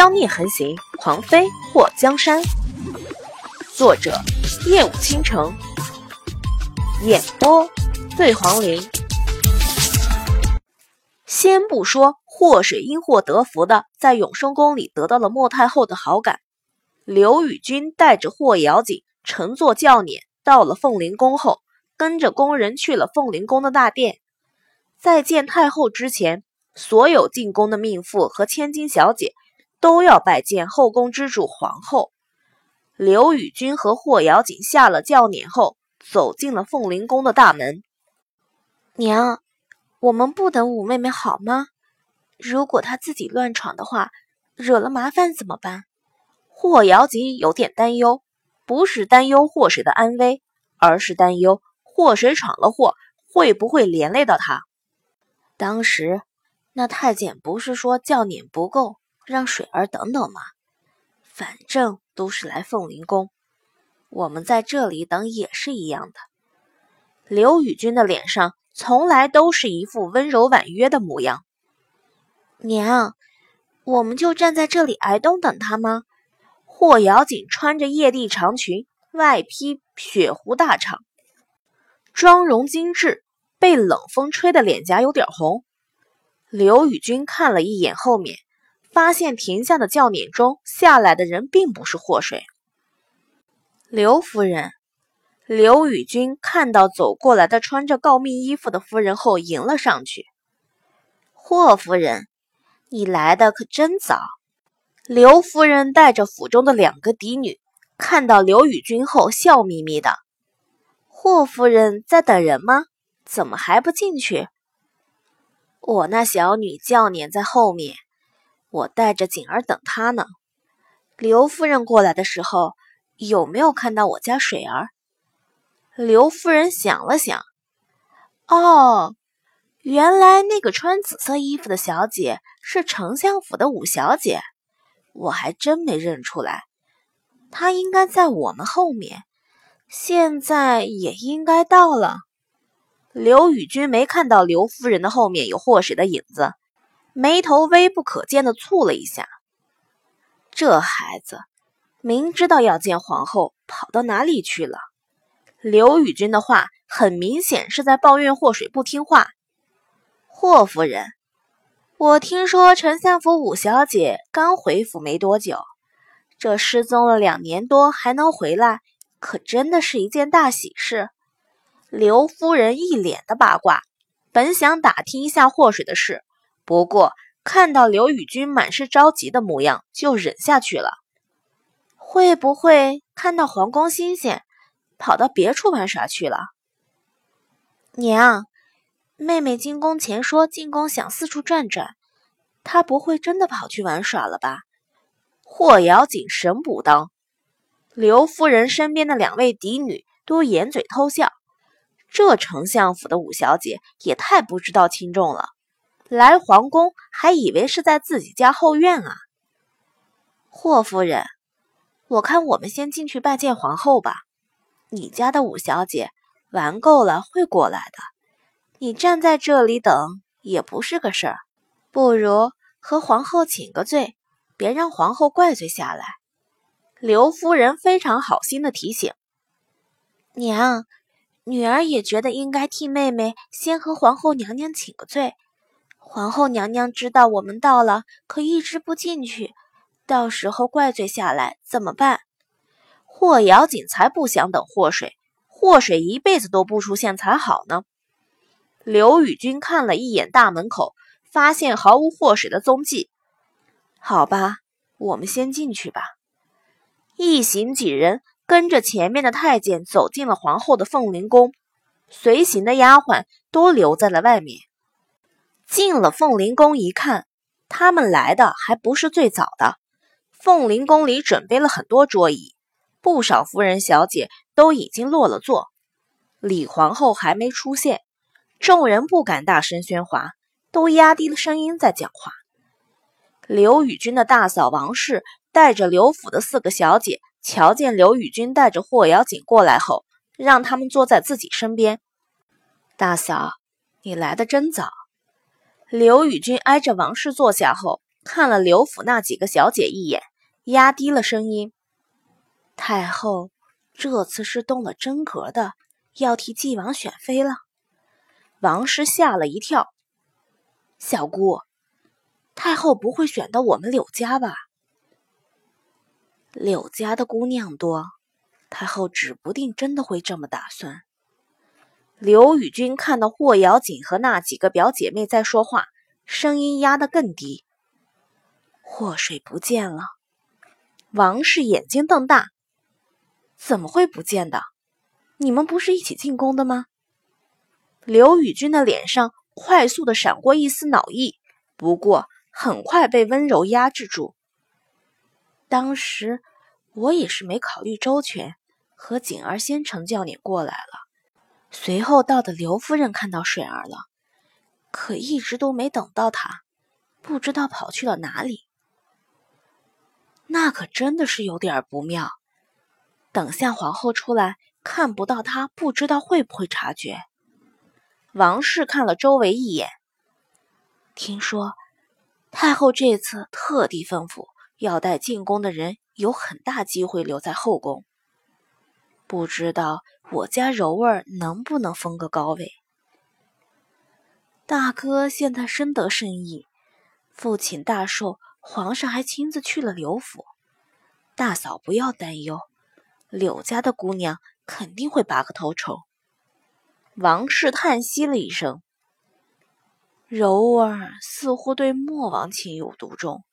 妖孽横行，狂妃祸江山。作者：夜舞倾城，演播：醉黄林。先不说祸水因祸得福的在永生宫里得到了莫太后的好感，刘宇君带着霍瑶锦乘坐轿辇到了凤灵宫后，跟着宫人去了凤灵宫的大殿，在见太后之前，所有进宫的命妇和千金小姐。都要拜见后宫之主皇后。刘宇君和霍瑶锦下了轿辇后，走进了凤灵宫的大门。娘，我们不等五妹妹好吗？如果她自己乱闯的话，惹了麻烦怎么办？霍瑶锦有点担忧，不是担忧霍水的安危，而是担忧霍水闯了祸会不会连累到她。当时那太监不是说轿辇不够？让水儿等等嘛，反正都是来凤灵宫，我们在这里等也是一样的。刘宇君的脸上从来都是一副温柔婉约的模样。娘，我们就站在这里挨冻等他吗？霍瑶锦穿着曳地长裙，外披雪狐大氅，妆容精致，被冷风吹的脸颊有点红。刘宇君看了一眼后面。发现停下的轿辇中下来的人并不是祸水。刘夫人，刘宇君看到走过来的穿着诰命衣服的夫人后，迎了上去。霍夫人，你来的可真早。刘夫人带着府中的两个嫡女，看到刘宇君后，笑眯眯的。霍夫人在等人吗？怎么还不进去？我那小女轿辇在后面。我带着锦儿等他呢。刘夫人过来的时候，有没有看到我家水儿？刘夫人想了想，哦，原来那个穿紫色衣服的小姐是丞相府的五小姐，我还真没认出来。她应该在我们后面，现在也应该到了。刘宇君没看到刘夫人的后面有祸水的影子。眉头微不可见的蹙了一下，这孩子明知道要见皇后，跑到哪里去了？刘宇君的话很明显是在抱怨霍水不听话。霍夫人，我听说丞相府五小姐刚回府没多久，这失踪了两年多还能回来，可真的是一件大喜事。刘夫人一脸的八卦，本想打听一下霍水的事。不过看到刘宇君满是着急的模样，就忍下去了。会不会看到皇宫新鲜，跑到别处玩耍去了？娘，妹妹进宫前说进宫想四处转转，她不会真的跑去玩耍了吧？霍瑶锦神补当。刘夫人身边的两位嫡女都掩嘴偷笑，这丞相府的五小姐也太不知道轻重了。来皇宫还以为是在自己家后院啊，霍夫人，我看我们先进去拜见皇后吧。你家的五小姐玩够了会过来的，你站在这里等也不是个事儿，不如和皇后请个罪，别让皇后怪罪下来。刘夫人非常好心的提醒，娘，女儿也觉得应该替妹妹先和皇后娘娘请个罪。皇后娘娘知道我们到了，可一直不进去，到时候怪罪下来怎么办？霍瑶锦才不想等祸水，祸水一辈子都不出现才好呢。刘宇君看了一眼大门口，发现毫无祸水的踪迹。好吧，我们先进去吧。一行几人跟着前面的太监走进了皇后的凤灵宫，随行的丫鬟都留在了外面。进了凤灵宫一看，他们来的还不是最早的。凤灵宫里准备了很多桌椅，不少夫人小姐都已经落了座。李皇后还没出现，众人不敢大声喧哗，都压低了声音在讲话。刘宇君的大嫂王氏带着刘府的四个小姐，瞧见刘宇君带着霍瑶锦过来后，让他们坐在自己身边。大嫂，你来的真早。刘宇君挨着王氏坐下后，看了刘府那几个小姐一眼，压低了声音：“太后这次是动了真格的，要替纪王选妃了。”王氏吓了一跳：“小姑，太后不会选到我们柳家吧？”柳家的姑娘多，太后指不定真的会这么打算。刘宇君看到霍瑶锦和那几个表姐妹在说话，声音压得更低。祸水不见了。王氏眼睛瞪大：“怎么会不见的？你们不是一起进宫的吗？”刘宇君的脸上快速的闪过一丝恼意，不过很快被温柔压制住。当时我也是没考虑周全，和锦儿先成叫你过来了。随后到的刘夫人看到水儿了，可一直都没等到她，不知道跑去了哪里。那可真的是有点不妙。等下皇后出来，看不到她，不知道会不会察觉。王氏看了周围一眼，听说太后这次特地吩咐，要带进宫的人有很大机会留在后宫。不知道我家柔儿能不能封个高位？大哥现在深得圣意，父亲大寿，皇上还亲自去了柳府。大嫂不要担忧，柳家的姑娘肯定会拔个头筹。王氏叹息了一声，柔儿似乎对莫王情有独钟，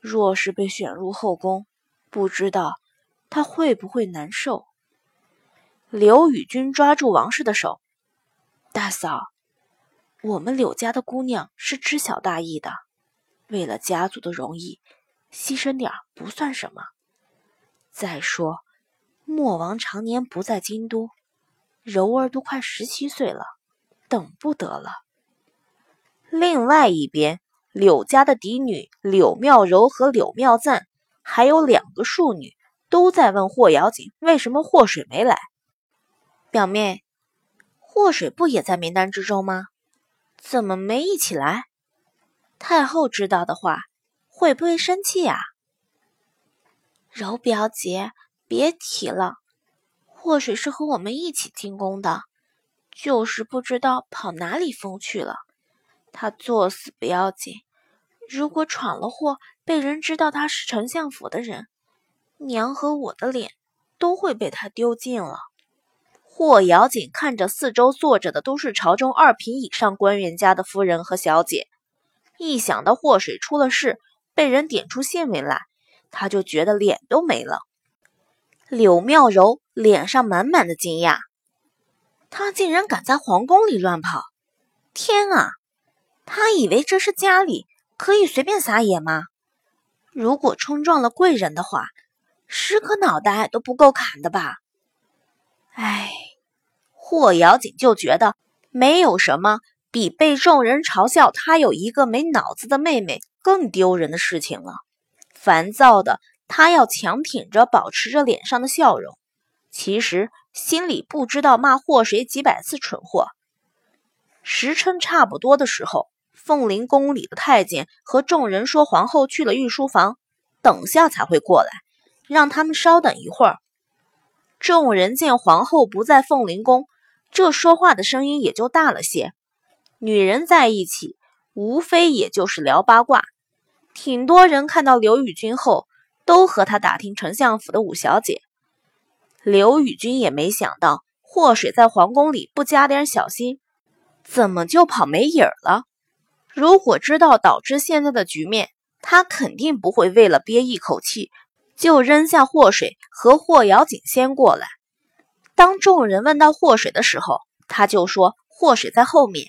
若是被选入后宫，不知道她会不会难受。刘宇君抓住王氏的手：“大嫂，我们柳家的姑娘是知晓大义的，为了家族的荣誉，牺牲点不算什么。再说，莫王常年不在京都，柔儿都快十七岁了，等不得了。”另外一边，柳家的嫡女柳妙柔和柳妙赞，还有两个庶女，都在问霍瑶锦为什么祸水没来。表妹，祸水不也在名单之中吗？怎么没一起来？太后知道的话，会不会生气呀？柔表姐，别提了，祸水是和我们一起进宫的，就是不知道跑哪里疯去了。他作死不要紧，如果闯了祸，被人知道他是丞相府的人，娘和我的脸都会被他丢尽了。霍瑶锦看着四周坐着的都是朝中二品以上官员家的夫人和小姐，一想到祸水出了事，被人点出县名来，他就觉得脸都没了。柳妙柔脸上满满的惊讶，他竟然敢在皇宫里乱跑！天啊，他以为这是家里可以随便撒野吗？如果冲撞了贵人的话，十颗脑袋都不够砍的吧？霍瑶锦就觉得没有什么比被众人嘲笑他有一个没脑子的妹妹更丢人的事情了。烦躁的他要强挺着，保持着脸上的笑容，其实心里不知道骂祸谁几百次蠢货。时辰差不多的时候，凤灵宫里的太监和众人说，皇后去了御书房，等下才会过来，让他们稍等一会儿。众人见皇后不在凤灵宫。这说话的声音也就大了些。女人在一起，无非也就是聊八卦。挺多人看到刘宇君后，都和他打听丞相府的五小姐。刘宇君也没想到，祸水在皇宫里不加点小心，怎么就跑没影儿了？如果知道导致现在的局面，他肯定不会为了憋一口气，就扔下祸水和霍瑶锦先过来。当众人问到祸水的时候，他就说祸水在后面。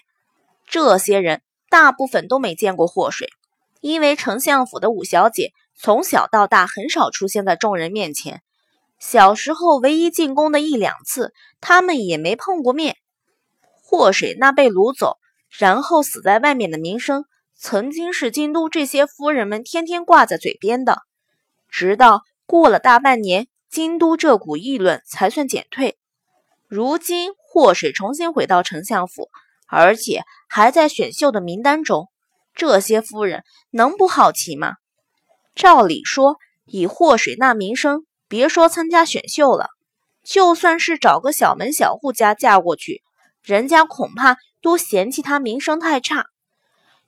这些人大部分都没见过祸水，因为丞相府的五小姐从小到大很少出现在众人面前。小时候唯一进宫的一两次，他们也没碰过面。祸水那被掳走，然后死在外面的名声，曾经是京都这些夫人们天天挂在嘴边的。直到过了大半年，京都这股议论才算减退。如今祸水重新回到丞相府，而且还在选秀的名单中，这些夫人能不好奇吗？照理说，以祸水那名声，别说参加选秀了，就算是找个小门小户家嫁过去，人家恐怕都嫌弃她名声太差。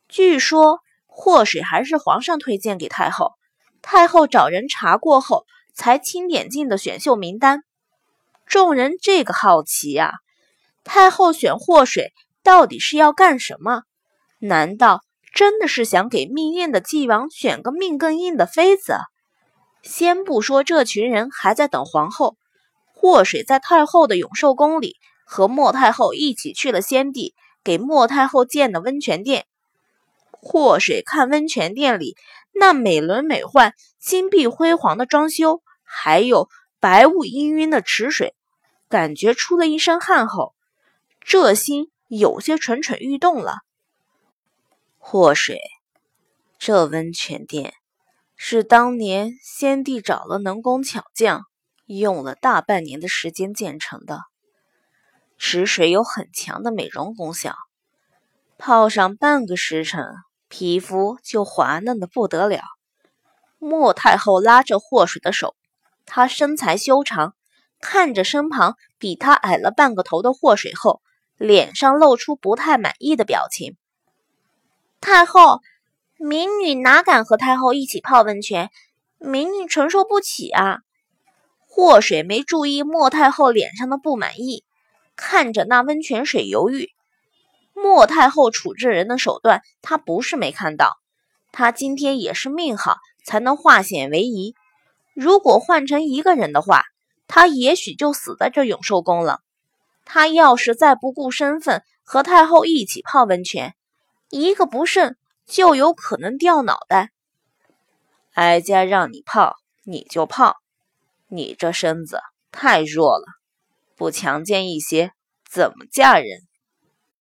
据说祸水还是皇上推荐给太后，太后找人查过后，才钦点进的选秀名单。众人这个好奇呀，太后选祸水到底是要干什么？难道？真的是想给命硬的纪王选个命更硬的妃子？先不说这群人还在等皇后，祸水在太后的永寿宫里和莫太后一起去了先帝给莫太后建的温泉殿。祸水看温泉殿里那美轮美奂、金碧辉煌的装修，还有白雾氤氲的池水，感觉出了一身汗后，这心有些蠢蠢欲动了。祸水，这温泉殿是当年先帝找了能工巧匠，用了大半年的时间建成的。池水有很强的美容功效，泡上半个时辰，皮肤就滑嫩的不得了。莫太后拉着祸水的手，她身材修长，看着身旁比她矮了半个头的祸水后，脸上露出不太满意的表情。太后，民女哪敢和太后一起泡温泉？民女承受不起啊！祸水没注意莫太后脸上的不满意，看着那温泉水犹豫。莫太后处置人的手段，她不是没看到。她今天也是命好，才能化险为夷。如果换成一个人的话，他也许就死在这永寿宫了。他要是再不顾身份和太后一起泡温泉，一个不慎，就有可能掉脑袋。哀家让你泡，你就泡，你这身子太弱了，不强健一些，怎么嫁人？